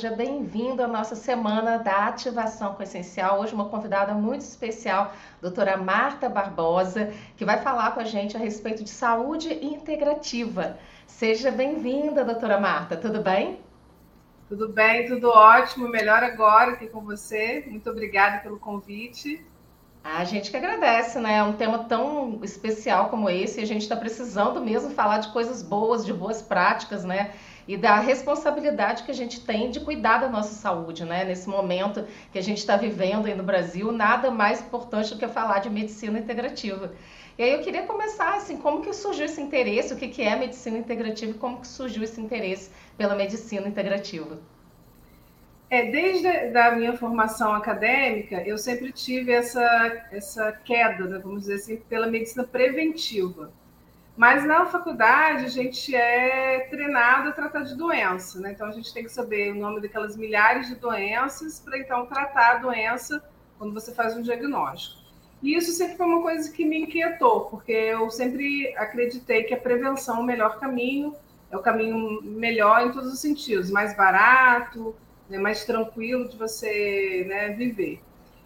seja bem-vindo à nossa semana da ativação com essencial. Hoje uma convidada muito especial, doutora Marta Barbosa, que vai falar com a gente a respeito de saúde integrativa. Seja bem-vinda, doutora Marta, tudo bem? Tudo bem, tudo ótimo, melhor agora aqui com você. Muito obrigada pelo convite. A gente que agradece, né? É um tema tão especial como esse, e a gente está precisando mesmo falar de coisas boas, de boas práticas, né? E da responsabilidade que a gente tem de cuidar da nossa saúde, né? Nesse momento que a gente está vivendo aí no Brasil, nada mais importante do que falar de medicina integrativa. E aí eu queria começar assim, como que surgiu esse interesse, o que, que é medicina integrativa e como que surgiu esse interesse pela medicina integrativa? É, desde a minha formação acadêmica, eu sempre tive essa, essa queda, né, vamos dizer assim, pela medicina preventiva. Mas na faculdade a gente é treinado a tratar de doença, né? Então a gente tem que saber o nome daquelas milhares de doenças para então tratar a doença quando você faz um diagnóstico. E isso sempre foi uma coisa que me inquietou, porque eu sempre acreditei que a prevenção é o melhor caminho, é o caminho melhor em todos os sentidos, mais barato, né, mais tranquilo de você né, viver.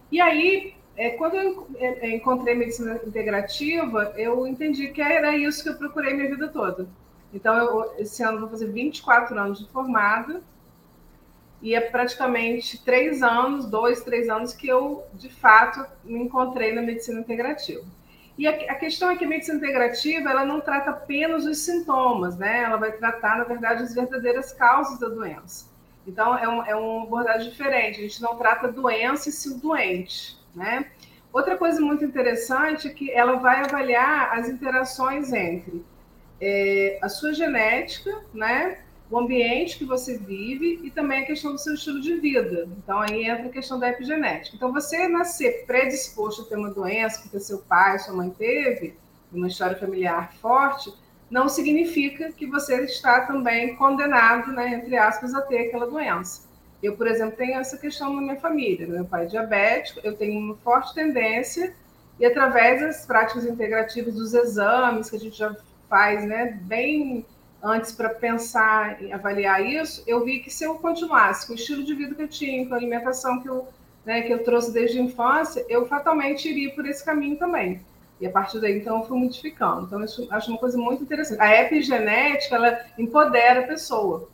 E aí, é, quando eu é, é, encontrei medicina integrativa, eu entendi que era isso que eu procurei minha vida toda. Então, eu, esse ano vou fazer 24 anos de formada, e é praticamente três anos, dois, três anos, que eu, de fato, me encontrei na medicina integrativa. E a, a questão é que a medicina integrativa, ela não trata apenas os sintomas, né? Ela vai tratar, na verdade, as verdadeiras causas da doença. Então, é, um, é uma abordagem diferente. A gente não trata doença e sim doente. Né? Outra coisa muito interessante é que ela vai avaliar as interações entre é, a sua genética, né, o ambiente que você vive e também a questão do seu estilo de vida. Então, aí entra a questão da epigenética. Então, você nascer predisposto a ter uma doença, porque seu pai, sua mãe teve, uma história familiar forte, não significa que você está também condenado, né, entre aspas, a ter aquela doença. Eu, por exemplo, tenho essa questão na minha família. Meu pai é diabético, eu tenho uma forte tendência, e através das práticas integrativas dos exames, que a gente já faz né, bem antes para pensar em avaliar isso, eu vi que se eu continuasse com o estilo de vida que eu tinha, com a alimentação que eu, né, que eu trouxe desde a infância, eu fatalmente iria por esse caminho também. E a partir daí, então, eu fui modificando. Então, eu acho uma coisa muito interessante. A epigenética, ela empodera a pessoa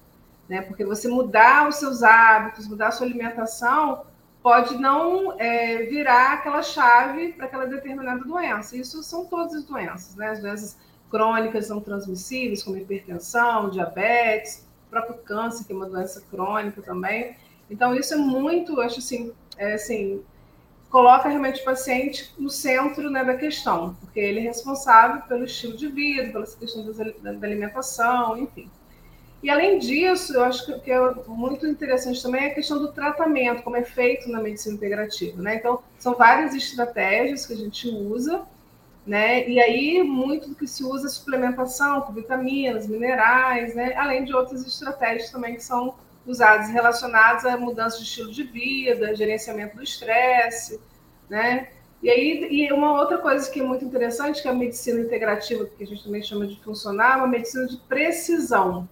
né? Porque você mudar os seus hábitos, mudar a sua alimentação, pode não é, virar aquela chave para aquela determinada doença. Isso são todas as doenças, né? As doenças crônicas são transmissíveis, como hipertensão, diabetes, próprio câncer, que é uma doença crônica também. Então, isso é muito, acho assim, é, assim, coloca realmente o paciente no centro né, da questão, porque ele é responsável pelo estilo de vida, pela questão da alimentação, enfim. E além disso, eu acho que, é muito interessante também a questão do tratamento, como é feito na medicina integrativa, né? Então, são várias estratégias que a gente usa, né? E aí, muito do que se usa é suplementação com vitaminas, minerais, né? Além de outras estratégias também que são usadas relacionadas à mudança de estilo de vida, gerenciamento do estresse, né? E aí, e uma outra coisa que é muito interessante, que é a medicina integrativa, que a gente também chama de funcionar, é uma medicina de precisão,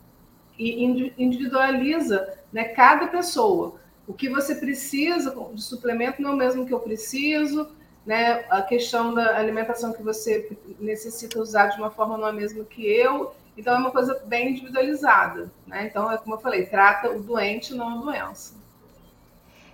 e individualiza né, cada pessoa. O que você precisa de suplemento não é o mesmo que eu preciso, né? A questão da alimentação que você necessita usar de uma forma não é a mesma que eu. Então é uma coisa bem individualizada, né? Então é como eu falei, trata o doente, não a doença.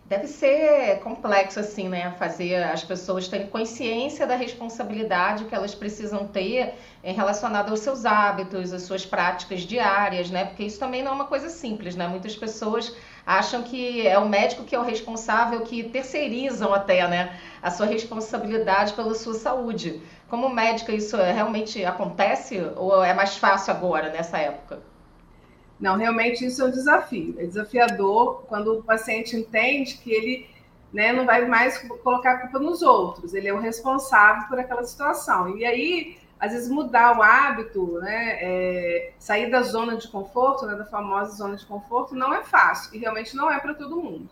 Deve ser complexo, assim, né? Fazer as pessoas terem consciência da responsabilidade que elas precisam ter em relacionado aos seus hábitos, às suas práticas diárias, né? Porque isso também não é uma coisa simples, né? Muitas pessoas acham que é o médico que é o responsável, que terceirizam até, né? A sua responsabilidade pela sua saúde. Como médica, isso realmente acontece ou é mais fácil agora, nessa época? Não, realmente isso é um desafio. É desafiador quando o paciente entende que ele né, não vai mais colocar a culpa nos outros, ele é o responsável por aquela situação. E aí, às vezes, mudar o hábito, né, é, sair da zona de conforto, né, da famosa zona de conforto, não é fácil, e realmente não é para todo mundo.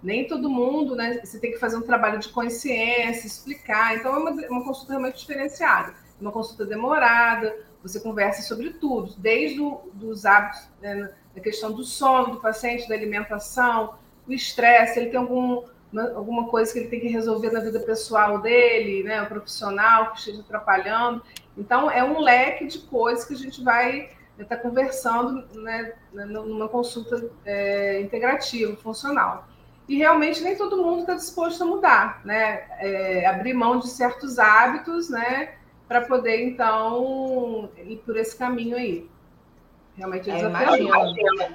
Nem todo mundo, né, você tem que fazer um trabalho de consciência, explicar. Então, é uma, uma consulta realmente diferenciada. Uma consulta demorada, você conversa sobre tudo, desde os hábitos né, a questão do sono do paciente, da alimentação, o estresse, ele tem algum, alguma coisa que ele tem que resolver na vida pessoal dele, né, o profissional que esteja atrapalhando. Então, é um leque de coisas que a gente vai estar tá conversando né, numa consulta é, integrativa, funcional. E realmente nem todo mundo está disposto a mudar, né? É, abrir mão de certos hábitos, né? Para poder, então, ir por esse caminho aí. Realmente é, desafiador.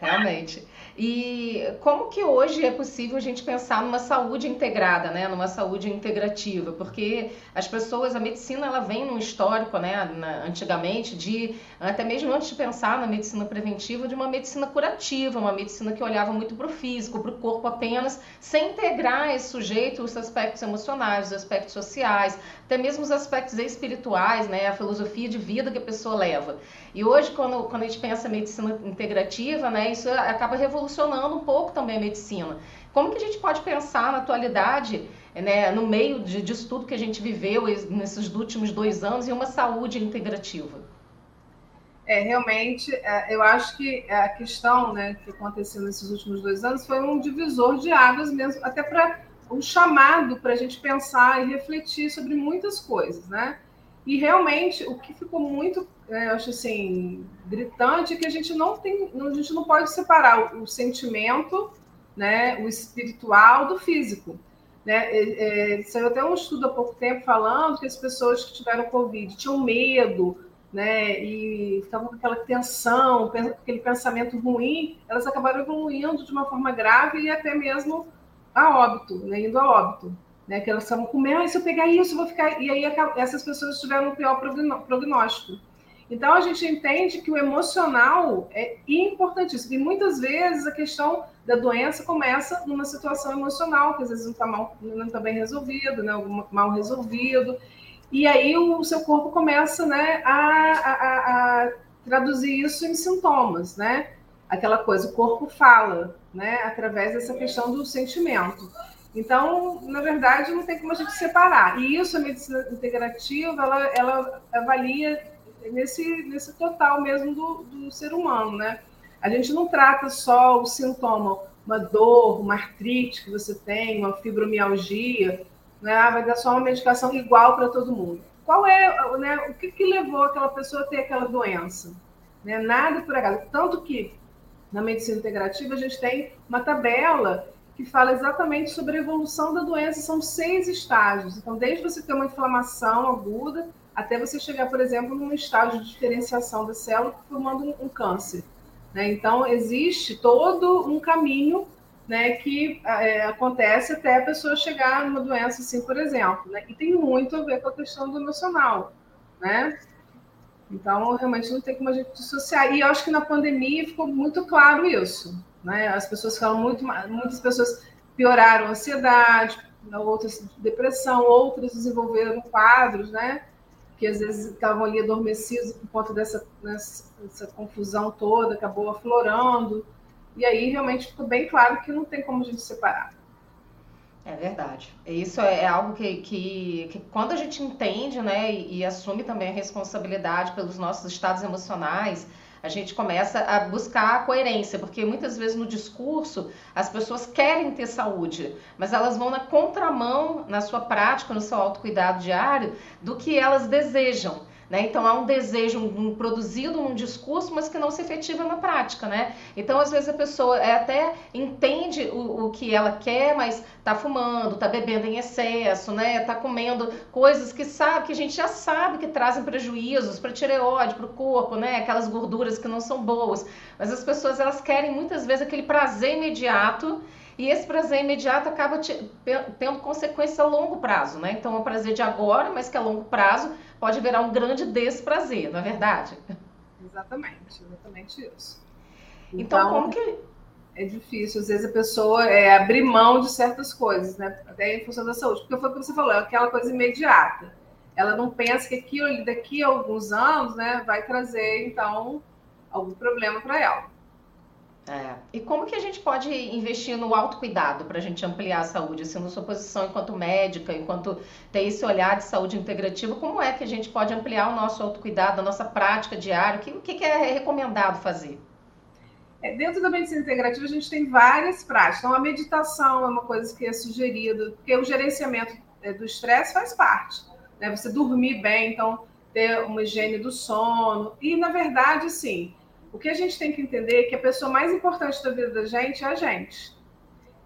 Realmente. E como que hoje é possível a gente pensar numa saúde integrada, né, numa saúde integrativa? Porque as pessoas, a medicina, ela vem num histórico, né, na, antigamente, de até mesmo antes de pensar na medicina preventiva, de uma medicina curativa, uma medicina que olhava muito para o físico, para o corpo apenas, sem integrar esse sujeito os aspectos emocionais, os aspectos sociais, até mesmo os aspectos espirituais, né, a filosofia de vida que a pessoa leva. E hoje, quando, quando a gente pensa em medicina integrativa, né, isso acaba revolucionando um pouco também a medicina. Como que a gente pode pensar na atualidade, né, no meio de, disso tudo que a gente viveu nesses últimos dois anos, em uma saúde integrativa? É, realmente, é, eu acho que a questão né, que aconteceu nesses últimos dois anos foi um divisor de águas mesmo, até para um chamado para a gente pensar e refletir sobre muitas coisas, né? E realmente o que ficou muito, é, acho assim, gritante é que a gente não tem, a gente não pode separar o, sentimento, né, o espiritual do físico. Né? É, é, saiu até um estudo há pouco tempo falando que as pessoas que tiveram Covid tinham medo, né, e estavam com aquela tensão, aquele pensamento ruim, elas acabaram evoluindo de uma forma grave e até mesmo a óbito, né, indo a óbito né? Que elas estavam com medo, ah, se eu pegar isso, vou ficar. E aí essas pessoas tiveram um pior prognóstico. Então a gente entende que o emocional é importantíssimo. E muitas vezes a questão da doença começa numa situação emocional, que às vezes não está mal, não tá bem resolvido, né? mal resolvido. E aí o seu corpo começa né, a, a, a traduzir isso em sintomas, né? Aquela coisa, o corpo fala, né? Através dessa questão do sentimento. Então, na verdade, não tem como a gente separar. E isso, a medicina integrativa, ela, ela avalia nesse, nesse total mesmo do, do ser humano, né? A gente não trata só o sintoma, uma dor, uma artrite que você tem, uma fibromialgia, né? Ah, vai dar só uma medicação igual para todo mundo. Qual é, né, o que, que levou aquela pessoa a ter aquela doença? Né? Nada por acaso. Tanto que na medicina integrativa a gente tem uma tabela que fala exatamente sobre a evolução da doença. São seis estágios. Então, desde você ter uma inflamação aguda até você chegar, por exemplo, num estágio de diferenciação da célula formando um, um câncer. Né? Então, existe todo um caminho né, que é, acontece até a pessoa chegar numa doença assim, por exemplo. Né? E tem muito a ver com a questão do emocional. Né? Então, realmente não tem como a gente dissociar. E eu acho que na pandemia ficou muito claro isso. Né? As pessoas falam muito, muitas pessoas pioraram a ansiedade, outras depressão, outras desenvolveram quadros, né? Que às vezes estavam ali adormecidos por conta dessa, dessa confusão toda, acabou aflorando. E aí realmente ficou bem claro que não tem como a gente separar. É verdade. Isso é, é algo que, que, que, quando a gente entende, né, e, e assume também a responsabilidade pelos nossos estados emocionais, a gente começa a buscar a coerência, porque muitas vezes no discurso as pessoas querem ter saúde, mas elas vão na contramão na sua prática, no seu autocuidado diário, do que elas desejam. Né? Então há um desejo um, produzido num discurso, mas que não se efetiva na prática. Né? Então, às vezes, a pessoa é, até entende o, o que ela quer, mas está fumando, está bebendo em excesso, né? Está comendo coisas que sabe, que a gente já sabe que trazem prejuízos para a tireoide, para o corpo, né? Aquelas gorduras que não são boas. Mas as pessoas elas querem muitas vezes aquele prazer imediato e esse prazer imediato acaba tendo consequências a longo prazo, né? Então, é um prazer de agora, mas que a longo prazo pode virar um grande desprazer, não é verdade? Exatamente, exatamente isso. Então, então como que. É difícil, às vezes a pessoa é, abrir mão de certas coisas, né? Até em função da saúde. Porque foi o que você falou, é aquela coisa imediata. Ela não pensa que aquilo daqui a alguns anos, né, vai trazer, então, algum problema para ela. É. E como que a gente pode investir no autocuidado para a gente ampliar a saúde? Assim, na sua posição enquanto médica, enquanto ter esse olhar de saúde integrativa, como é que a gente pode ampliar o nosso autocuidado, a nossa prática diária? O que, que é recomendado fazer? É, dentro da medicina integrativa, a gente tem várias práticas. Então, a meditação é uma coisa que é sugerida, porque o gerenciamento é, do estresse faz parte. Né? Você dormir bem, então, ter uma higiene do sono. E, na verdade, sim, o que a gente tem que entender é que a pessoa mais importante da vida da gente é a gente.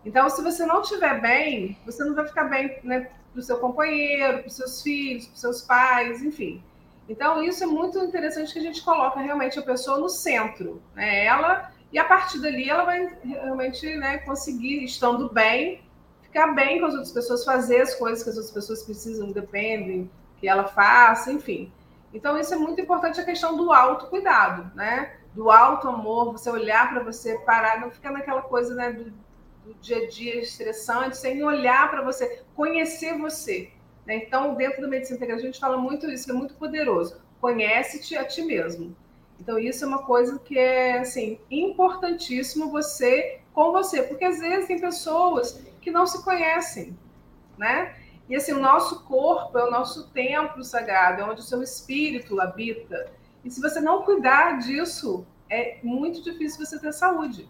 Então, se você não estiver bem, você não vai ficar bem né, para o seu companheiro, para os seus filhos, para os seus pais, enfim. Então, isso é muito interessante que a gente coloca realmente a pessoa no centro. Né? Ela, e a partir dali, ela vai realmente né, conseguir, estando bem, ficar bem com as outras pessoas, fazer as coisas que as outras pessoas precisam, dependem, que ela faça, enfim. Então, isso é muito importante a questão do autocuidado, né? Do alto amor, você olhar para você, parar, não ficar naquela coisa né, do, do dia a dia estressante, sem olhar para você, conhecer você. Né? Então, dentro da medicina integrativa, a gente fala muito isso, que é muito poderoso. Conhece-te a ti mesmo. Então, isso é uma coisa que é assim, importantíssimo você com você, porque às vezes tem pessoas que não se conhecem, né? E assim, o nosso corpo é o nosso templo sagrado, é onde o seu espírito habita. E se você não cuidar disso, é muito difícil você ter saúde,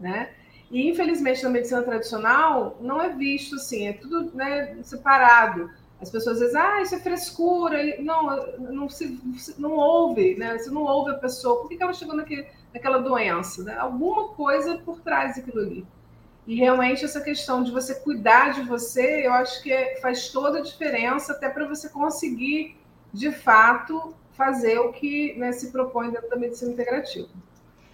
né? E infelizmente na medicina tradicional não é visto assim, é tudo né, separado. As pessoas dizem, ah, isso é frescura. Não, não se não ouve, né? Você não ouve a pessoa. Por que ela chegou naquele, naquela doença? Né? Alguma coisa por trás daquilo ali. E realmente essa questão de você cuidar de você, eu acho que é, faz toda a diferença, até para você conseguir, de fato, fazer o que né, se propõe dentro da medicina integrativa.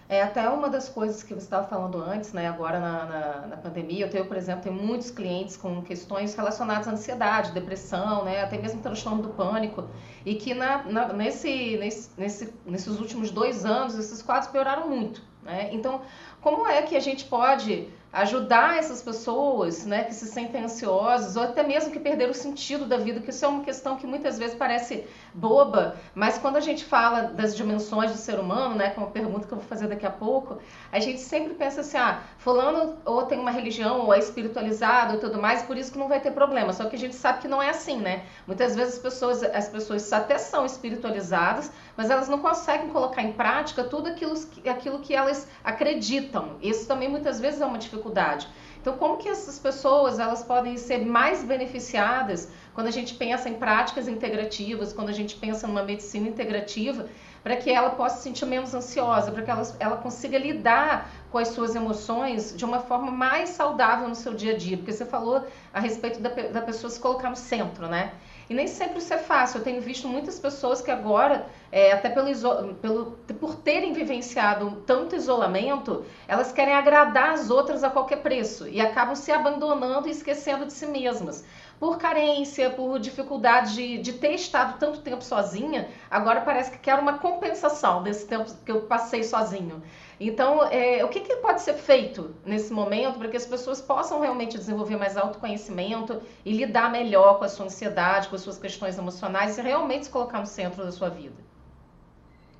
É até uma das coisas que você estava falando antes, né? Agora na, na, na, pandemia, eu tenho, por exemplo, tenho muitos clientes com questões relacionadas à ansiedade, depressão, né? Até mesmo transtorno do pânico, e que na, na nesse, nesse, nesse, nesses últimos dois anos esses quadros pioraram muito, né? Então, como é que a gente pode ajudar essas pessoas né, que se sentem ansiosas ou até mesmo que perderam o sentido da vida, que isso é uma questão que muitas vezes parece boba, mas quando a gente fala das dimensões do ser humano, né, como a pergunta que eu vou fazer daqui a pouco, a gente sempre pensa assim, ah, fulano ou tem uma religião ou é espiritualizado e tudo mais, por isso que não vai ter problema. Só que a gente sabe que não é assim, né? Muitas vezes as pessoas, as pessoas até são espiritualizadas, mas elas não conseguem colocar em prática tudo aquilo, aquilo que elas acreditam. Isso também muitas vezes é uma dificuldade. Então, como que essas pessoas elas podem ser mais beneficiadas quando a gente pensa em práticas integrativas, quando a gente pensa numa medicina integrativa, para que ela possa se sentir menos ansiosa, para que ela, ela consiga lidar com as suas emoções de uma forma mais saudável no seu dia a dia? Porque você falou a respeito da, da pessoa se colocar no centro, né? E nem sempre isso é fácil. Eu tenho visto muitas pessoas que agora, é, até pelo, pelo, por terem vivenciado tanto isolamento, elas querem agradar as outras a qualquer preço e acabam se abandonando e esquecendo de si mesmas. Por carência, por dificuldade de, de ter estado tanto tempo sozinha, agora parece que quer uma compensação desse tempo que eu passei sozinho. Então, é, o que, que, pode ser feito nesse momento para que as pessoas possam realmente desenvolver mais autoconhecimento e lidar melhor com a sua ansiedade, com as suas questões emocionais e realmente se colocar no centro da sua vida?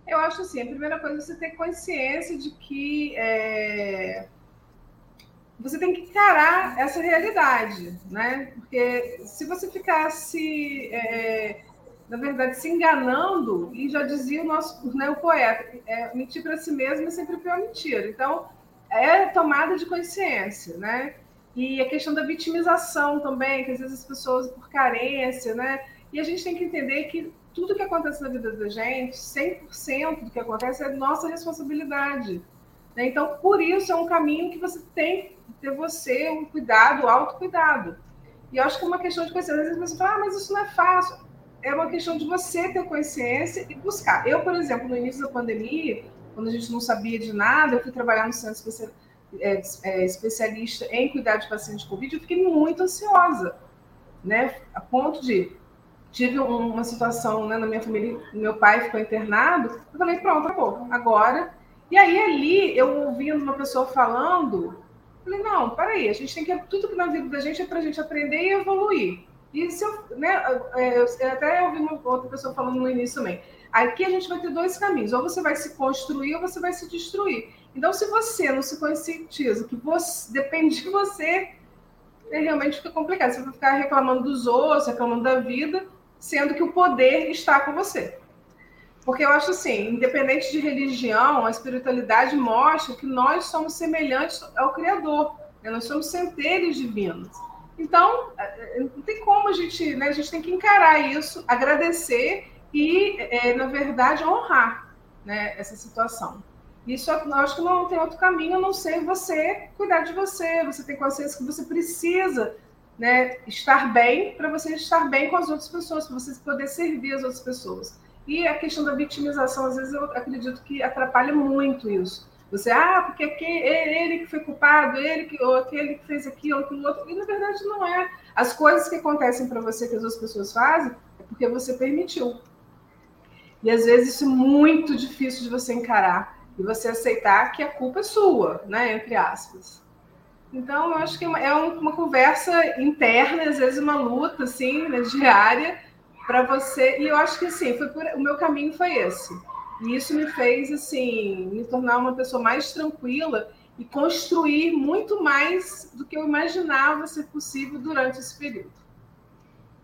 Eu acho assim, a primeira coisa é você ter consciência de que é, você tem que encarar essa realidade, né? Porque se você ficasse é, na verdade, se enganando, e já dizia o nosso né, o poeta, é, mentir para si mesmo é sempre pior mentira. Então, é tomada de consciência, né? E a questão da vitimização também, que às vezes as pessoas, por carência, né? E a gente tem que entender que tudo que acontece na vida da gente, 100% do que acontece é nossa responsabilidade. Né? Então, por isso, é um caminho que você tem ter você, um cuidado, autocuidado. E eu acho que é uma questão de consciência. Às vezes você fala, ah, mas isso não é fácil é uma questão de você ter consciência e buscar. Eu, por exemplo, no início da pandemia, quando a gente não sabia de nada, eu fui trabalhar no centro é, é, especialista em cuidar de pacientes com Covid, eu fiquei muito ansiosa, né? A ponto de tive uma situação né, na minha família, meu pai ficou internado, eu falei, pronto, acabou, agora. E aí ali, eu ouvindo uma pessoa falando, falei, não, peraí, a gente tem que, tudo que na vida da gente é para a gente aprender e evoluir. E se eu, né, é, eu, até ouvi uma outra pessoa falando no início também. Aqui a gente vai ter dois caminhos: ou você vai se construir ou você vai se destruir. Então, se você não se conscientiza que você, depende de você, é, realmente fica complicado. Você vai ficar reclamando dos outros, reclamando da vida, sendo que o poder está com você. Porque eu acho assim, independente de religião, a espiritualidade mostra que nós somos semelhantes ao Criador. Né? Nós somos centelhos divinos. Então, é, é, não tem como a gente, né? A gente tem que encarar isso, agradecer e, é, na verdade, honrar né, essa situação. Isso eu acho que não tem outro caminho a não ser você cuidar de você, você tem consciência que você precisa né, estar bem para você estar bem com as outras pessoas, para você poder servir as outras pessoas. E a questão da vitimização, às vezes eu acredito que atrapalha muito isso. Você, ah, porque é ele que foi culpado, ele que, ou aquele que fez aquilo, aquilo outro. E na verdade não é. As coisas que acontecem para você que as outras pessoas fazem é porque você permitiu. E às vezes isso é muito difícil de você encarar e você aceitar que a culpa é sua, né? Entre aspas. Então, eu acho que é uma, é uma conversa interna, às vezes uma luta assim, né, diária, para você. E eu acho que assim, foi por, o meu caminho foi esse. E isso me fez assim me tornar uma pessoa mais tranquila e construir muito mais do que eu imaginava ser possível durante esse período.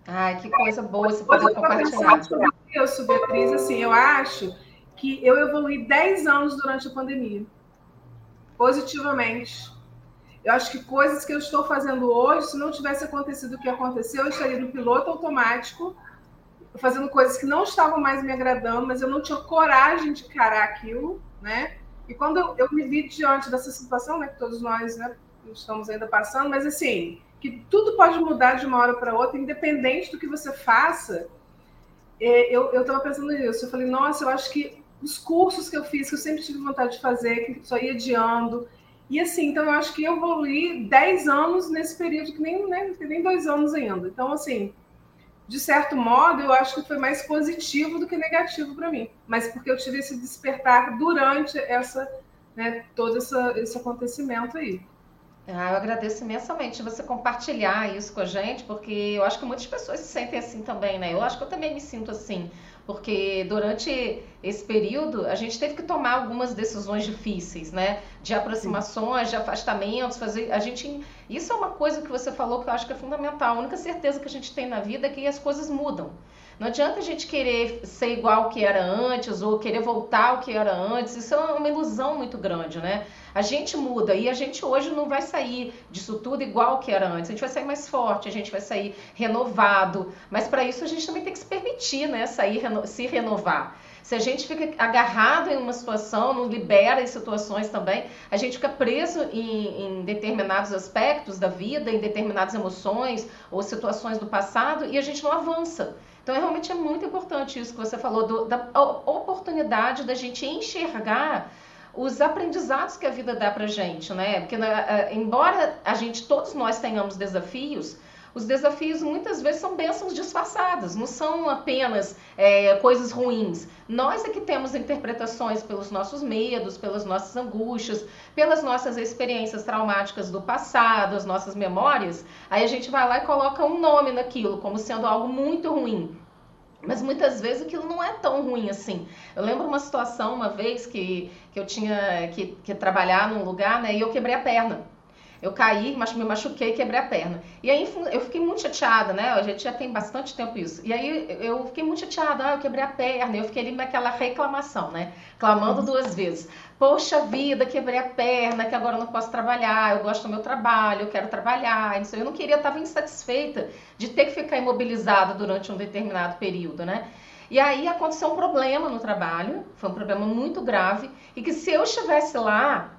Ai, que coisa boa você poder compartilhar. Isso, Beatriz, assim, eu acho que eu evolui 10 anos durante a pandemia, positivamente. Eu acho que coisas que eu estou fazendo hoje, se não tivesse acontecido o que aconteceu, eu estaria no piloto automático fazendo coisas que não estavam mais me agradando, mas eu não tinha coragem de encarar aquilo, né? E quando eu, eu me vi diante dessa situação, né, que todos nós né, estamos ainda passando, mas assim, que tudo pode mudar de uma hora para outra, independente do que você faça, é, eu estava pensando nisso. Eu falei, nossa, eu acho que os cursos que eu fiz, que eu sempre tive vontade de fazer, que só ia adiando, e assim, então eu acho que eu evolui 10 anos nesse período, que nem, né, nem dois anos ainda. Então, assim, de certo modo, eu acho que foi mais positivo do que negativo para mim. Mas porque eu tive esse despertar durante essa, né, todo essa, esse acontecimento aí. Ah, eu agradeço imensamente você compartilhar isso com a gente, porque eu acho que muitas pessoas se sentem assim também, né? Eu acho que eu também me sinto assim porque durante esse período a gente teve que tomar algumas decisões difíceis, né? De aproximações, de afastamentos, fazer. A gente. Isso é uma coisa que você falou que eu acho que é fundamental. A única certeza que a gente tem na vida é que as coisas mudam. Não adianta a gente querer ser igual que era antes ou querer voltar ao que era antes. Isso é uma ilusão muito grande, né? A gente muda e a gente hoje não vai sair disso tudo igual que era antes. A gente vai sair mais forte, a gente vai sair renovado. Mas para isso a gente também tem que se permitir, né? Sair, se renovar. Se a gente fica agarrado em uma situação, não libera em situações também, a gente fica preso em, em, determinados aspectos da vida, em determinadas emoções ou situações do passado e a gente não avança. Então, realmente é muito importante isso que você falou, do, da oportunidade da gente enxergar os aprendizados que a vida dá para gente, né? Porque, né, embora a gente, todos nós tenhamos desafios, os desafios muitas vezes são bênçãos disfarçadas, não são apenas é, coisas ruins. Nós é que temos interpretações pelos nossos medos, pelas nossas angústias, pelas nossas experiências traumáticas do passado, as nossas memórias. Aí a gente vai lá e coloca um nome naquilo, como sendo algo muito ruim. Mas muitas vezes aquilo não é tão ruim assim. Eu lembro uma situação uma vez que, que eu tinha que, que trabalhar num lugar né, e eu quebrei a perna. Eu caí, mas me machuquei e quebrei a perna. E aí eu fiquei muito chateada, né? A gente já tem bastante tempo isso. E aí eu fiquei muito chateada, ah, eu quebrei a perna. Eu fiquei ali naquela reclamação, né? Clamando uhum. duas vezes. Poxa vida, quebrei a perna, que agora eu não posso trabalhar, eu gosto do meu trabalho, eu quero trabalhar. Eu não queria, estava insatisfeita de ter que ficar imobilizada durante um determinado período, né? E aí aconteceu um problema no trabalho, foi um problema muito grave, e que se eu estivesse lá,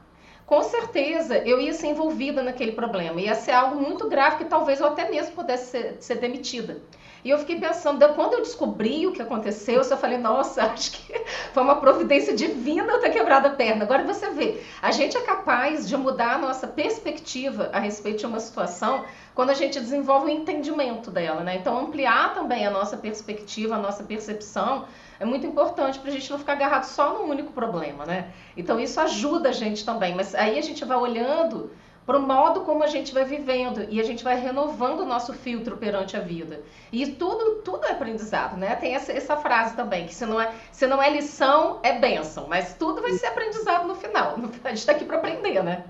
com certeza eu ia ser envolvida naquele problema. Ia ser algo muito grave que talvez eu até mesmo pudesse ser, ser demitida. E eu fiquei pensando, quando eu descobri o que aconteceu, eu só falei, nossa, acho que foi uma providência divina eu ter quebrado a perna. Agora você vê, a gente é capaz de mudar a nossa perspectiva a respeito de uma situação quando a gente desenvolve o entendimento dela, né? Então, ampliar também a nossa perspectiva, a nossa percepção é muito importante para a gente não ficar agarrado só num único problema, né? Então, isso ajuda a gente também, mas aí a gente vai olhando para o modo como a gente vai vivendo e a gente vai renovando o nosso filtro perante a vida. E tudo, tudo é aprendizado, né? Tem essa, essa frase também, que se não, é, se não é lição, é bênção, mas tudo vai ser aprendizado no final. A gente está aqui para aprender, né?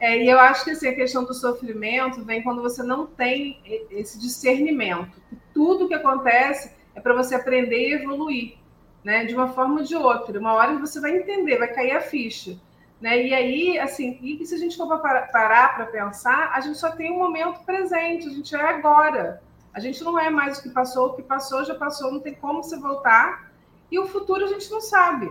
É, e eu acho que assim, a questão do sofrimento vem quando você não tem esse discernimento. Tudo que acontece é para você aprender e evoluir. né? De uma forma ou de outra. Uma hora você vai entender, vai cair a ficha. Né? E aí, assim, e se a gente for parar para pensar, a gente só tem um momento presente, a gente é agora. A gente não é mais o que passou, o que passou já passou, não tem como você voltar. E o futuro a gente não sabe,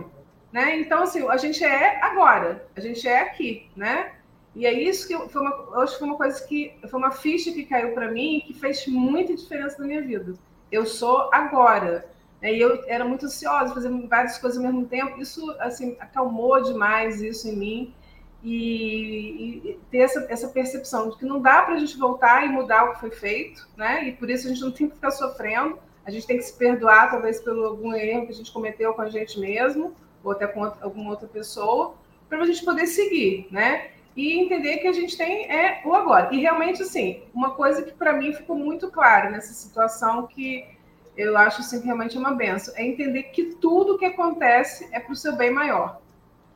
né? Então, assim, a gente é agora, a gente é aqui, né? E é isso que foi uma, foi uma coisa que foi uma ficha que caiu para mim que fez muita diferença na minha vida. Eu sou agora. Né? E eu era muito ansiosa, fazendo várias coisas ao mesmo tempo. Isso assim acalmou demais isso em mim e, e ter essa, essa percepção de que não dá para a gente voltar e mudar o que foi feito, né? E por isso a gente não tem que ficar sofrendo. A gente tem que se perdoar talvez pelo algum erro que a gente cometeu com a gente mesmo ou até com outra, alguma outra pessoa para a gente poder seguir, né? e entender que a gente tem é o agora. E realmente, assim, uma coisa que para mim ficou muito clara nessa situação que eu acho assim, que realmente é uma benção, é entender que tudo que acontece é para o seu bem maior.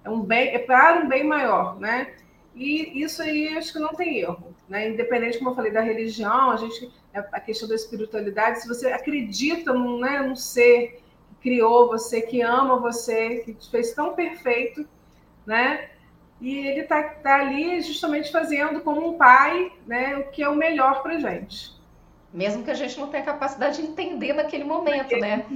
É um bem, é para um bem maior, né? E isso aí acho que não tem erro, né? Independente, como eu falei, da religião, a gente a questão da espiritualidade, se você acredita num, né, num ser que criou você, que ama você, que te fez tão perfeito, né? e ele está tá ali justamente fazendo como um pai né, o que é o melhor para gente. Mesmo que a gente não tenha capacidade de entender naquele momento, né?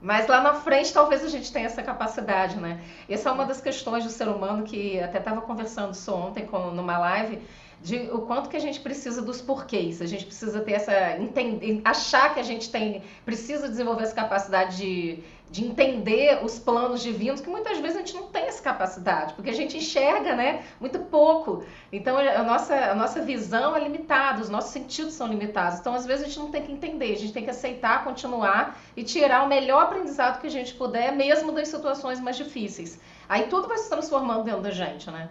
Mas lá na frente talvez a gente tenha essa capacidade, né? Essa é uma das questões do ser humano que até estava conversando isso ontem com, numa live, de o quanto que a gente precisa dos porquês. A gente precisa ter essa entender, achar que a gente tem precisa desenvolver essa capacidade de, de entender os planos divinos, que muitas vezes a gente não tem essa capacidade, porque a gente enxerga, né, muito pouco. Então a nossa a nossa visão é limitada, os nossos sentidos são limitados. Então às vezes a gente não tem que entender, a gente tem que aceitar, continuar e tirar o melhor aprendizado que a gente puder, mesmo das situações mais difíceis. Aí tudo vai se transformando dentro da gente, né?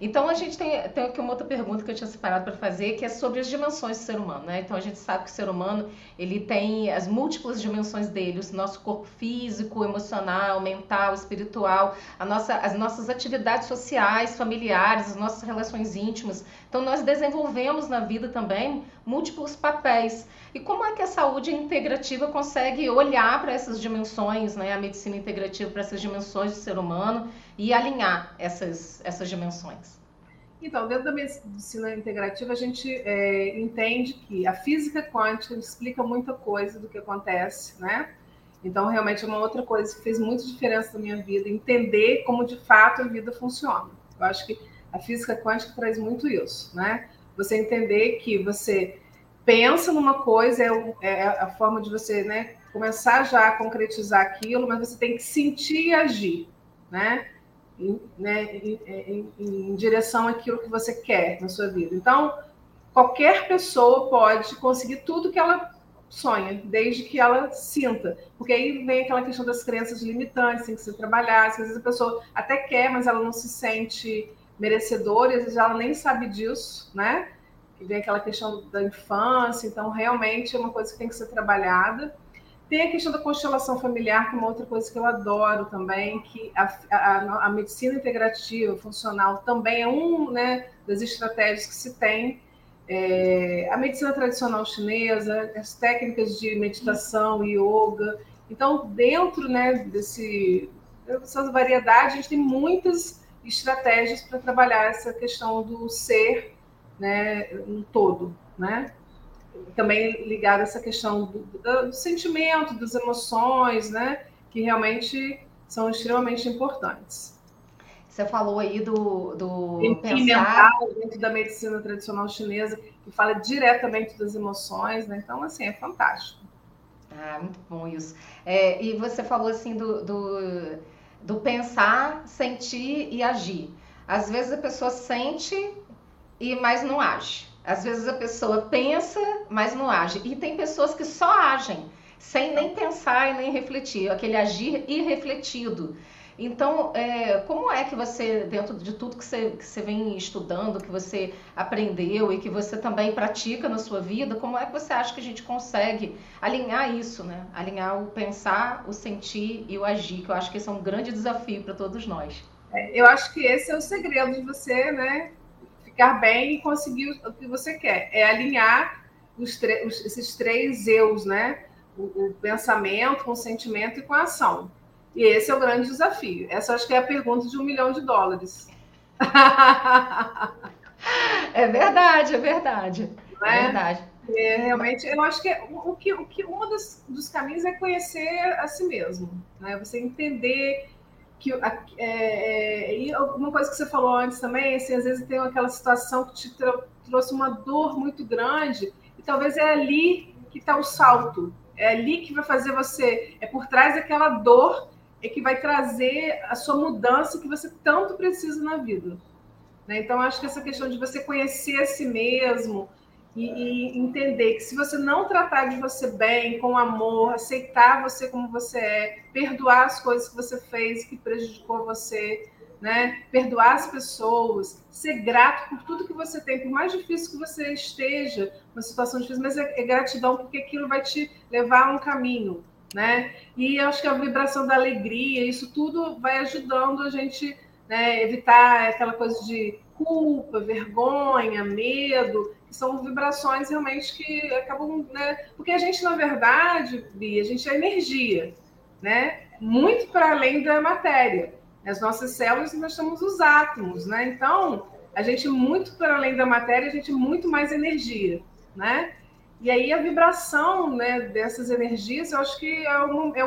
Então a gente tem, tem aqui uma outra pergunta que eu tinha separado para fazer, que é sobre as dimensões do ser humano, né? Então a gente sabe que o ser humano ele tem as múltiplas dimensões dele, o nosso corpo físico, emocional, mental, espiritual, a nossa, as nossas atividades sociais, familiares, as nossas relações íntimas. Então nós desenvolvemos na vida também múltiplos papéis. E como é que a saúde integrativa consegue olhar para essas dimensões, né? A medicina integrativa para essas dimensões do ser humano e alinhar essas, essas dimensões? Então, dentro da medicina integrativa, a gente é, entende que a física quântica explica muita coisa do que acontece, né? Então, realmente é uma outra coisa que fez muita diferença na minha vida, entender como de fato a vida funciona. Eu acho que a física quântica traz muito isso, né? Você entender que você pensa numa coisa, é, é a forma de você né, começar já a concretizar aquilo, mas você tem que sentir e agir, né? em, né, em, em, em, direção àquilo que você quer na sua vida. Então, qualquer pessoa pode conseguir tudo que ela sonha, desde que ela sinta. Porque aí vem aquela questão das crenças limitantes, tem que ser trabalhar. Às vezes a pessoa até quer, mas ela não se sente merecedora, às vezes ela nem sabe disso, né? Que vem aquela questão da infância, então realmente é uma coisa que tem que ser trabalhada. Tem a questão da constelação familiar, que é uma outra coisa que eu adoro também, que a, a, a medicina integrativa, funcional, também é um né, das estratégias que se tem. É, a medicina tradicional chinesa, as técnicas de meditação, yoga. Então, dentro né, desse, dessas variedades, a gente tem muitas estratégias para trabalhar essa questão do ser né, um todo, né? também ligado a essa questão do, do, do sentimento, das emoções, né? Que realmente são extremamente importantes. Você falou aí do, do pensar... mental dentro da medicina tradicional chinesa, que fala diretamente das emoções, né? Então, assim, é fantástico. Ah, muito bom isso. É, e você falou assim do, do, do pensar, sentir e agir. Às vezes a pessoa sente e mais não age. Às vezes a pessoa pensa, mas não age. E tem pessoas que só agem, sem nem pensar e nem refletir, aquele agir irrefletido. Então, é, como é que você, dentro de tudo que você, que você vem estudando, que você aprendeu e que você também pratica na sua vida, como é que você acha que a gente consegue alinhar isso, né? Alinhar o pensar, o sentir e o agir, que eu acho que esse é um grande desafio para todos nós. É, eu acho que esse é o segredo de você, né, ficar bem e conseguir o que você quer. É alinhar os os, esses três eus, né? o, o, pensamento, com o sentimento e com a ação. E esse é o grande desafio. Essa acho que é a pergunta de um milhão de dólares. É verdade, é verdade. É? é verdade. É, realmente, eu acho que, o que, o que um dos, dos caminhos é conhecer a si mesmo, né? Você entender que é, é, e uma coisa que você falou antes também, assim, às vezes tem aquela situação que te trouxe uma dor muito grande e talvez é ali que está o salto, é ali que vai fazer você, é por trás daquela dor é que vai trazer a sua mudança que você tanto precisa na vida. Né? Então, acho que essa questão de você conhecer a si mesmo e, e, entender que se você não tratar de você bem, com amor, aceitar você como você é, perdoar as coisas que você fez que prejudicou você, né? perdoar as pessoas, ser grato por tudo que você tem, por mais difícil que você esteja, uma situação difícil, mas é, é gratidão porque aquilo vai te levar a um caminho. Né? E acho que a vibração da alegria, isso tudo vai ajudando a gente né? evitar aquela coisa de culpa, vergonha, medo, que são vibrações realmente que acabam, né? Porque a gente, na verdade, Bia, a gente é energia, né? Muito para além da matéria. As nossas células, nós somos os átomos, né? Então, a gente muito para além da matéria, a gente muito mais energia, né? E aí a vibração né, dessas energias, eu acho que é, uma, é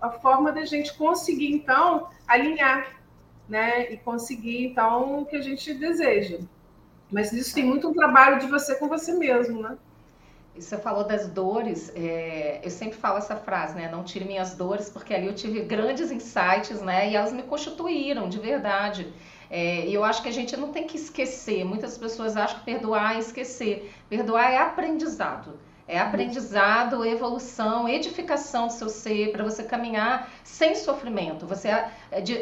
a forma da gente conseguir, então, alinhar né? E conseguir, então, o que a gente deseja. Mas isso tem muito um trabalho de você com você mesmo, né? Você falou das dores, é, eu sempre falo essa frase, né? Não tire minhas dores, porque ali eu tive grandes insights, né? E elas me constituíram, de verdade. É, eu acho que a gente não tem que esquecer. Muitas pessoas acham que perdoar é esquecer. Perdoar é aprendizado. É aprendizado, evolução, edificação do seu ser, para você caminhar sem sofrimento. Você a,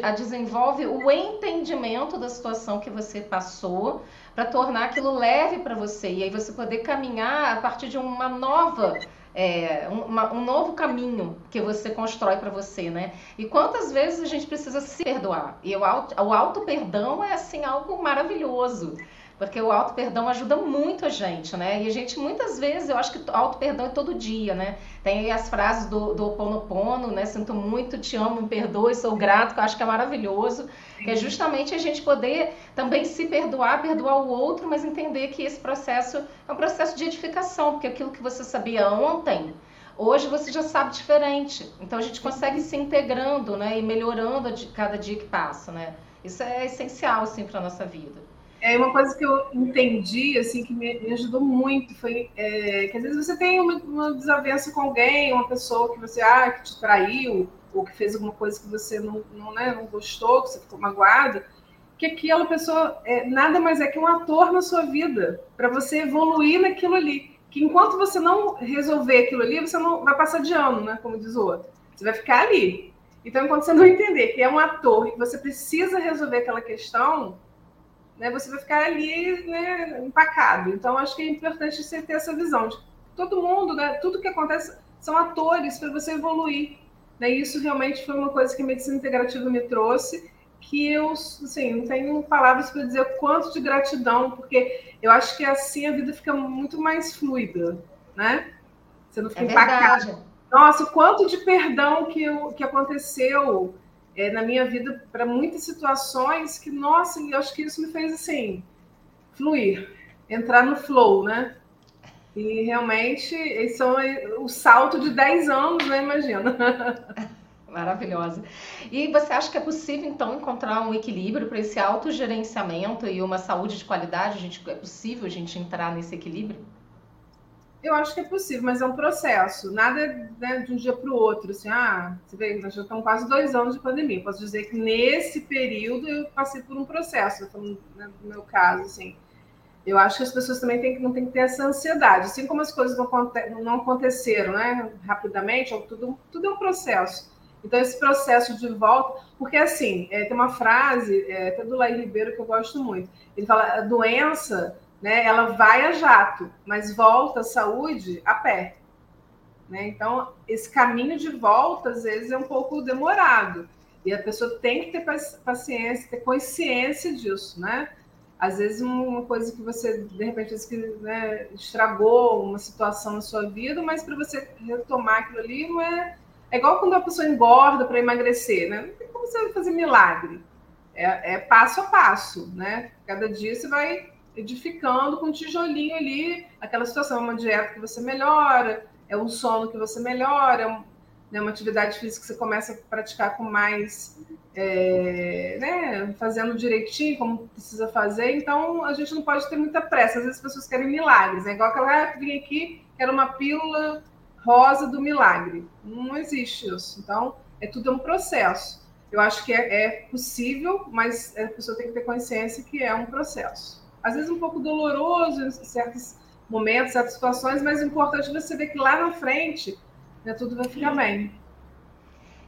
a desenvolve o entendimento da situação que você passou para tornar aquilo leve para você. E aí você poder caminhar a partir de uma nova. É, uma, um novo caminho que você constrói para você, né? E quantas vezes a gente precisa se perdoar? E o auto, o auto perdão é assim algo maravilhoso porque o auto perdão ajuda muito a gente, né? E a gente muitas vezes, eu acho que auto perdão é todo dia, né? Tem aí as frases do, do Pono, né? Sinto muito, te amo, me perdoe, sou grato, que eu acho que é maravilhoso, que é justamente a gente poder também se perdoar, perdoar o outro, mas entender que esse processo é um processo de edificação, porque aquilo que você sabia ontem, Hoje você já sabe diferente. Então a gente consegue se integrando, né, e melhorando de cada dia que passa, né? Isso é essencial assim para nossa vida. É uma coisa que eu entendi, assim, que me, me ajudou muito, foi é, que às vezes você tem uma, uma, desavença com alguém, uma pessoa que você, ah, que te traiu, ou que fez alguma coisa que você não, não, né, não gostou, que você ficou magoado, que aquela pessoa é, nada mais é que um ator na sua vida, para você evoluir naquilo ali. Que enquanto você não resolver aquilo ali, você não vai passar de ano, né, como diz o outro. Você vai ficar ali. Então, enquanto você não entender que é um ator e que você precisa resolver aquela questão, né, você vai ficar ali né, empacado. Então, acho que é importante você ter essa visão de todo mundo, né, tudo que acontece são atores para você evoluir. Né? Isso realmente foi uma coisa que a medicina integrativa me trouxe, que eu assim, não tenho palavras para dizer o quanto de gratidão, porque eu acho que assim a vida fica muito mais fluida, né? Você não fica é empacado. Nossa, o quanto de perdão que, que aconteceu é, na minha vida para muitas situações que, nossa, eu acho que isso me fez assim, fluir, entrar no flow, né? E realmente, esse é o salto de 10 anos, né? Imagina. Maravilhosa. E você acha que é possível, então, encontrar um equilíbrio para esse autogerenciamento e uma saúde de qualidade? A gente, é possível a gente entrar nesse equilíbrio? Eu acho que é possível, mas é um processo. Nada né, de um dia para o outro. Assim, ah, você vê, nós já estamos quase dois anos de pandemia. Posso dizer que nesse período eu passei por um processo, né, no meu caso, assim. Eu acho que as pessoas também têm, não têm que ter essa ansiedade. Assim como as coisas não, não aconteceram né, rapidamente, tudo, tudo é um processo. Então, esse processo de volta, porque assim, é, tem uma frase, é, até do Laí Ribeiro, que eu gosto muito. Ele fala: a doença né? Ela vai a jato, mas volta à saúde a pé. Né? Então, esse caminho de volta, às vezes, é um pouco demorado. E a pessoa tem que ter paciência, ter consciência disso, né? Às vezes uma coisa que você, de repente, né, estragou uma situação na sua vida, mas para você retomar aquilo ali não é... É igual quando a pessoa engorda para emagrecer, né? Não tem como você fazer milagre. É, é passo a passo, né? Cada dia você vai edificando com um tijolinho ali aquela situação. É uma dieta que você melhora, é um sono que você melhora, é né, uma atividade física que você começa a praticar com mais, é, né, fazendo direitinho, como precisa fazer. Então, a gente não pode ter muita pressa. Às vezes as pessoas querem milagres, né? igual aquela ah, vim aqui, quero uma pílula rosa do milagre. Não existe isso. Então, é tudo um processo. Eu acho que é, é possível, mas a pessoa tem que ter consciência que é um processo. Às vezes um pouco doloroso em certos momentos, certas situações, mas o importante é você ver que lá na frente né, tudo vai ficar bem.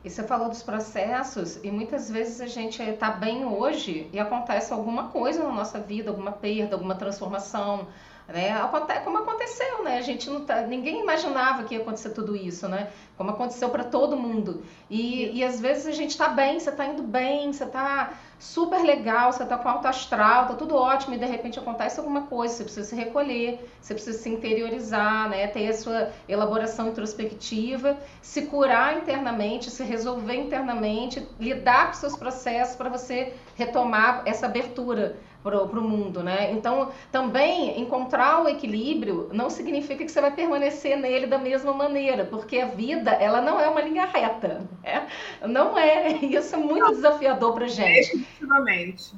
E você falou dos processos, e muitas vezes a gente está bem hoje e acontece alguma coisa na nossa vida, alguma perda, alguma transformação, né? Como aconteceu, né? A gente não tá, ninguém imaginava que ia acontecer tudo isso, né? Como aconteceu para todo mundo. E, e às vezes a gente está bem, você está indo bem, você está super legal, você está com alto astral, tá tudo ótimo e de repente acontece alguma coisa, você precisa se recolher, você precisa se interiorizar, né? Ter a sua elaboração introspectiva, se curar internamente, se resolver internamente, lidar com seus processos para você retomar essa abertura para o mundo, né? Então, também encontrar o equilíbrio não significa que você vai permanecer nele da mesma maneira, porque a vida ela não é uma linha reta, né? não é. Isso é muito não. desafiador para gente. Definitivamente.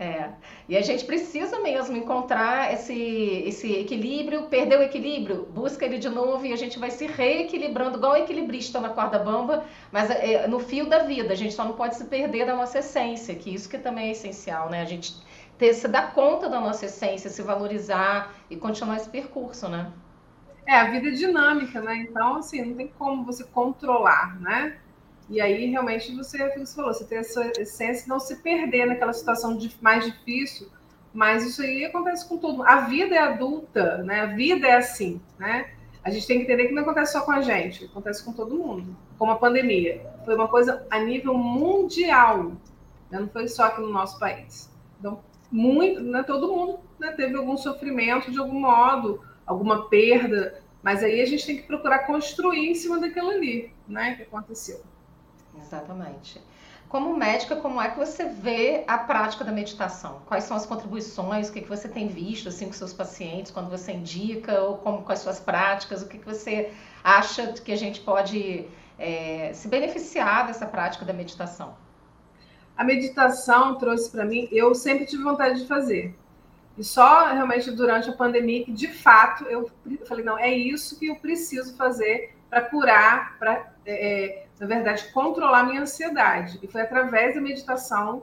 É. E a gente precisa mesmo encontrar esse, esse equilíbrio, perder o equilíbrio, busca ele de novo e a gente vai se reequilibrando, igual equilibrista na corda bamba, mas é, no fio da vida. A gente só não pode se perder da nossa essência, que isso que também é essencial, né? A gente ter, se dar conta da nossa essência, se valorizar e continuar esse percurso, né? É, a vida é dinâmica, né? Então, assim, não tem como você controlar, né? E aí, realmente, você, é você falou, você tem essa essência de não se perder naquela situação mais difícil, mas isso aí acontece com todo mundo. A vida é adulta, né? A vida é assim, né? A gente tem que entender que não acontece só com a gente, acontece com todo mundo. Como a pandemia. Foi uma coisa a nível mundial, né? não foi só aqui no nosso país. Então, muito, né? todo mundo né? teve algum sofrimento de algum modo, alguma perda, mas aí a gente tem que procurar construir em cima daquilo ali, né? Que aconteceu. Exatamente. Como médica, como é que você vê a prática da meditação? Quais são as contribuições? O que, que você tem visto assim, com seus pacientes quando você indica? Ou como, com as suas práticas? O que, que você acha que a gente pode é, se beneficiar dessa prática da meditação? A meditação trouxe para mim, eu sempre tive vontade de fazer. E só realmente durante a pandemia que, de fato, eu falei, não, é isso que eu preciso fazer para curar, para é, é, na verdade, controlar minha ansiedade. E foi através da meditação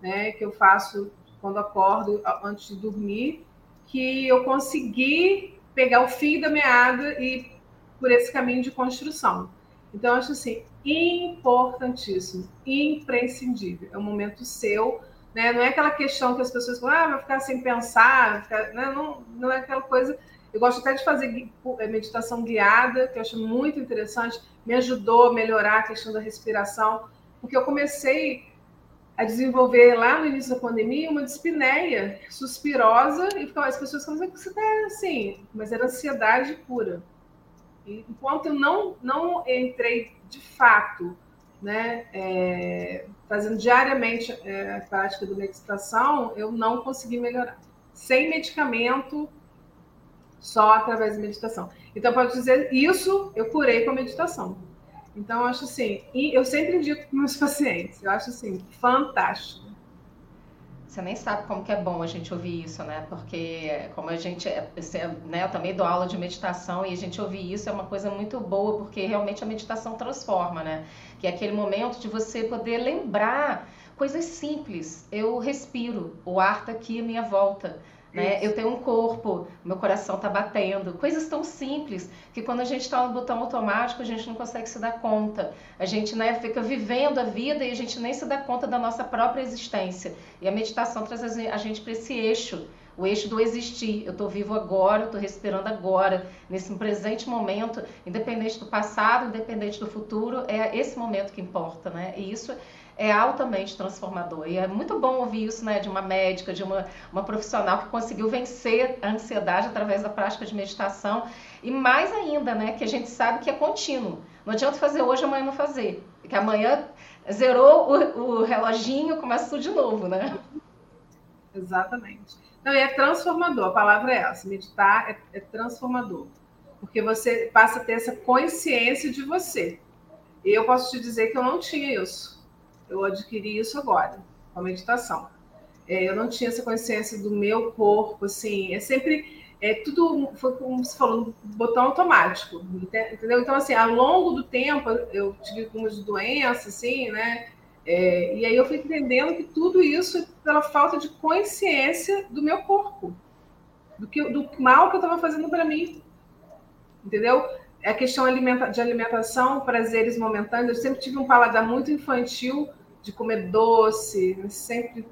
né, que eu faço quando acordo, antes de dormir, que eu consegui pegar o fio da meada e por esse caminho de construção. Então, acho assim, importantíssimo, imprescindível. É um momento seu, né? Não é aquela questão que as pessoas falam, ah, vai ficar sem pensar, ficar... Né? Não, não é aquela coisa eu gosto até de fazer é, meditação guiada, que eu acho muito interessante. Me ajudou a melhorar a questão da respiração, porque eu comecei a desenvolver lá no início da pandemia uma dispneia suspirosa e as pessoas falam que você está assim, mas era ansiedade pura. E, enquanto eu não não entrei de fato, né, é, fazendo diariamente é, a prática da meditação, eu não consegui melhorar. Sem medicamento, só através da meditação. Então, pode dizer, isso eu curei com a meditação. Então, eu acho assim, e eu sempre indico para meus pacientes, eu acho assim, fantástico. Você nem sabe como que é bom a gente ouvir isso, né? Porque como a gente, é, né, eu também dou aula de meditação e a gente ouvir isso é uma coisa muito boa, porque realmente a meditação transforma, né? Que é aquele momento de você poder lembrar coisas simples. Eu respiro, o ar está aqui à minha volta né? Eu tenho um corpo, meu coração está batendo, coisas tão simples que quando a gente está no botão automático a gente não consegue se dar conta. A gente né, fica vivendo a vida e a gente nem se dá conta da nossa própria existência. E a meditação traz a gente para esse eixo, o eixo do existir. Eu estou vivo agora, estou respirando agora, nesse presente momento, independente do passado, independente do futuro, é esse momento que importa, né? E isso é altamente transformador. E é muito bom ouvir isso né, de uma médica, de uma, uma profissional que conseguiu vencer a ansiedade através da prática de meditação. E mais ainda, né, que a gente sabe que é contínuo. Não adianta fazer hoje, amanhã não fazer. Porque amanhã zerou o, o reloginho, começa tudo de novo, né? Exatamente. Não, e é transformador, a palavra é essa. Meditar é, é transformador. Porque você passa a ter essa consciência de você. E eu posso te dizer que eu não tinha isso. Eu adquiri isso agora, com a meditação. É, eu não tinha essa consciência do meu corpo, assim. É sempre é tudo foi como você falou, botão automático, entendeu? Então assim, ao longo do tempo eu tive algumas doenças, assim, né? É, e aí eu fui entendendo que tudo isso é pela falta de consciência do meu corpo, do que do mal que eu estava fazendo para mim, entendeu? É a questão de alimentação, prazeres momentâneos. Eu sempre tive um paladar muito infantil de comer doce, sempre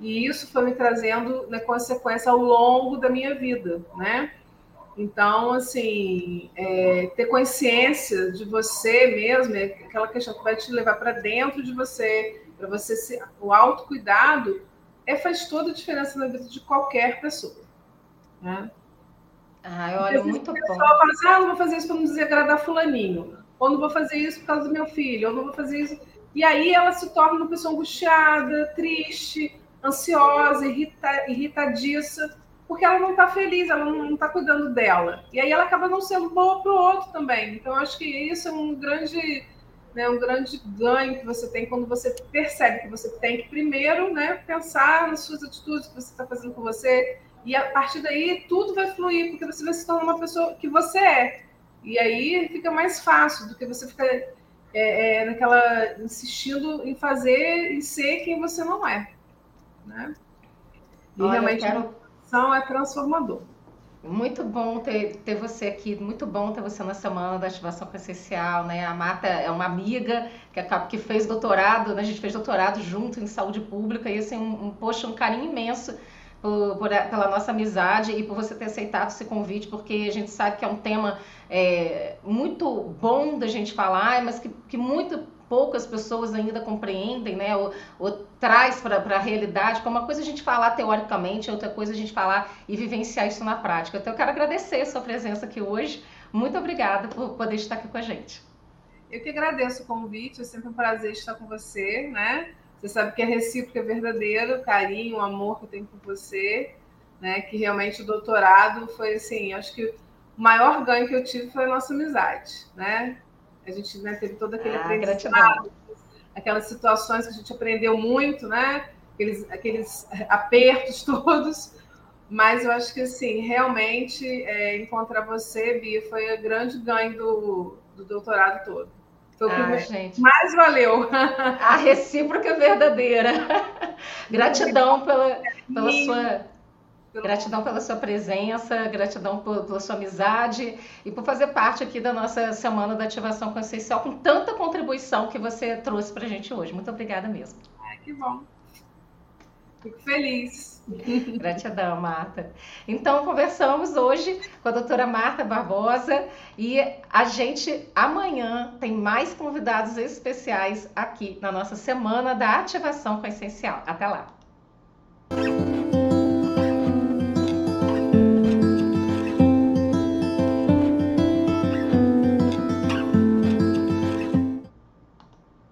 e isso foi me trazendo na consequência ao longo da minha vida, né? Então, assim, é, ter consciência de você mesmo, é aquela questão que vai te levar para dentro de você, para você se, o autocuidado, é, faz toda a diferença na vida de qualquer pessoa. Né? Ah, olha, muito bom. A pessoa fala assim, ah, não vou fazer isso para não desagradar fulaninho, ou não vou fazer isso por causa do meu filho, ou não vou fazer isso... E aí ela se torna uma pessoa angustiada, triste, ansiosa, irrita, irritadiça, porque ela não está feliz, ela não está cuidando dela. E aí ela acaba não sendo boa para o outro também. Então, acho que isso é um grande, né, um grande ganho que você tem quando você percebe que você tem que primeiro né, pensar nas suas atitudes que você está fazendo com você. E a partir daí tudo vai fluir, porque você vai se tornar uma pessoa que você é. E aí fica mais fácil do que você ficar é, é, naquela insistindo em fazer e ser quem você não é né? E Olha, realmente quero... a é transformador. Muito bom ter, ter você aqui, muito bom ter você na semana da ativação essencial, né? A Marta é uma amiga que, que fez doutorado, né? A gente fez doutorado junto em saúde pública e assim, um, um poxa, um carinho imenso por, por, pela nossa amizade e por você ter aceitado esse convite, porque a gente sabe que é um tema é, muito bom da gente falar, mas que, que muito poucas pessoas ainda compreendem, né, ou, ou traz para a realidade, como uma coisa a gente falar teoricamente, outra coisa a gente falar e vivenciar isso na prática. Então eu quero agradecer a sua presença aqui hoje. Muito obrigada por poder estar aqui com a gente. Eu que agradeço o convite, é sempre um prazer estar com você, né? Você sabe que é recíproco, é verdadeiro, o carinho, o amor que eu tenho por você, né? Que realmente o doutorado foi assim, acho que o maior ganho que eu tive foi a nossa amizade, né? A gente né, teve todo aquele ah, aprendizado, aquelas situações que a gente aprendeu muito, né? Aqueles, aqueles apertos todos. Mas eu acho que, assim, realmente é, encontrar você, Bia, foi o grande ganho do, do doutorado todo. Foi o gente. mais valeu. A recíproca verdadeira. Gratidão pela, pela sua Gratidão pela sua presença, gratidão por, pela sua amizade e por fazer parte aqui da nossa Semana da Ativação Consciencial com tanta contribuição que você trouxe para a gente hoje. Muito obrigada mesmo. Ai, que bom. Fico feliz. Gratidão, Marta. Então, conversamos hoje com a doutora Marta Barbosa e a gente amanhã tem mais convidados especiais aqui na nossa Semana da Ativação Consciencial. Até lá.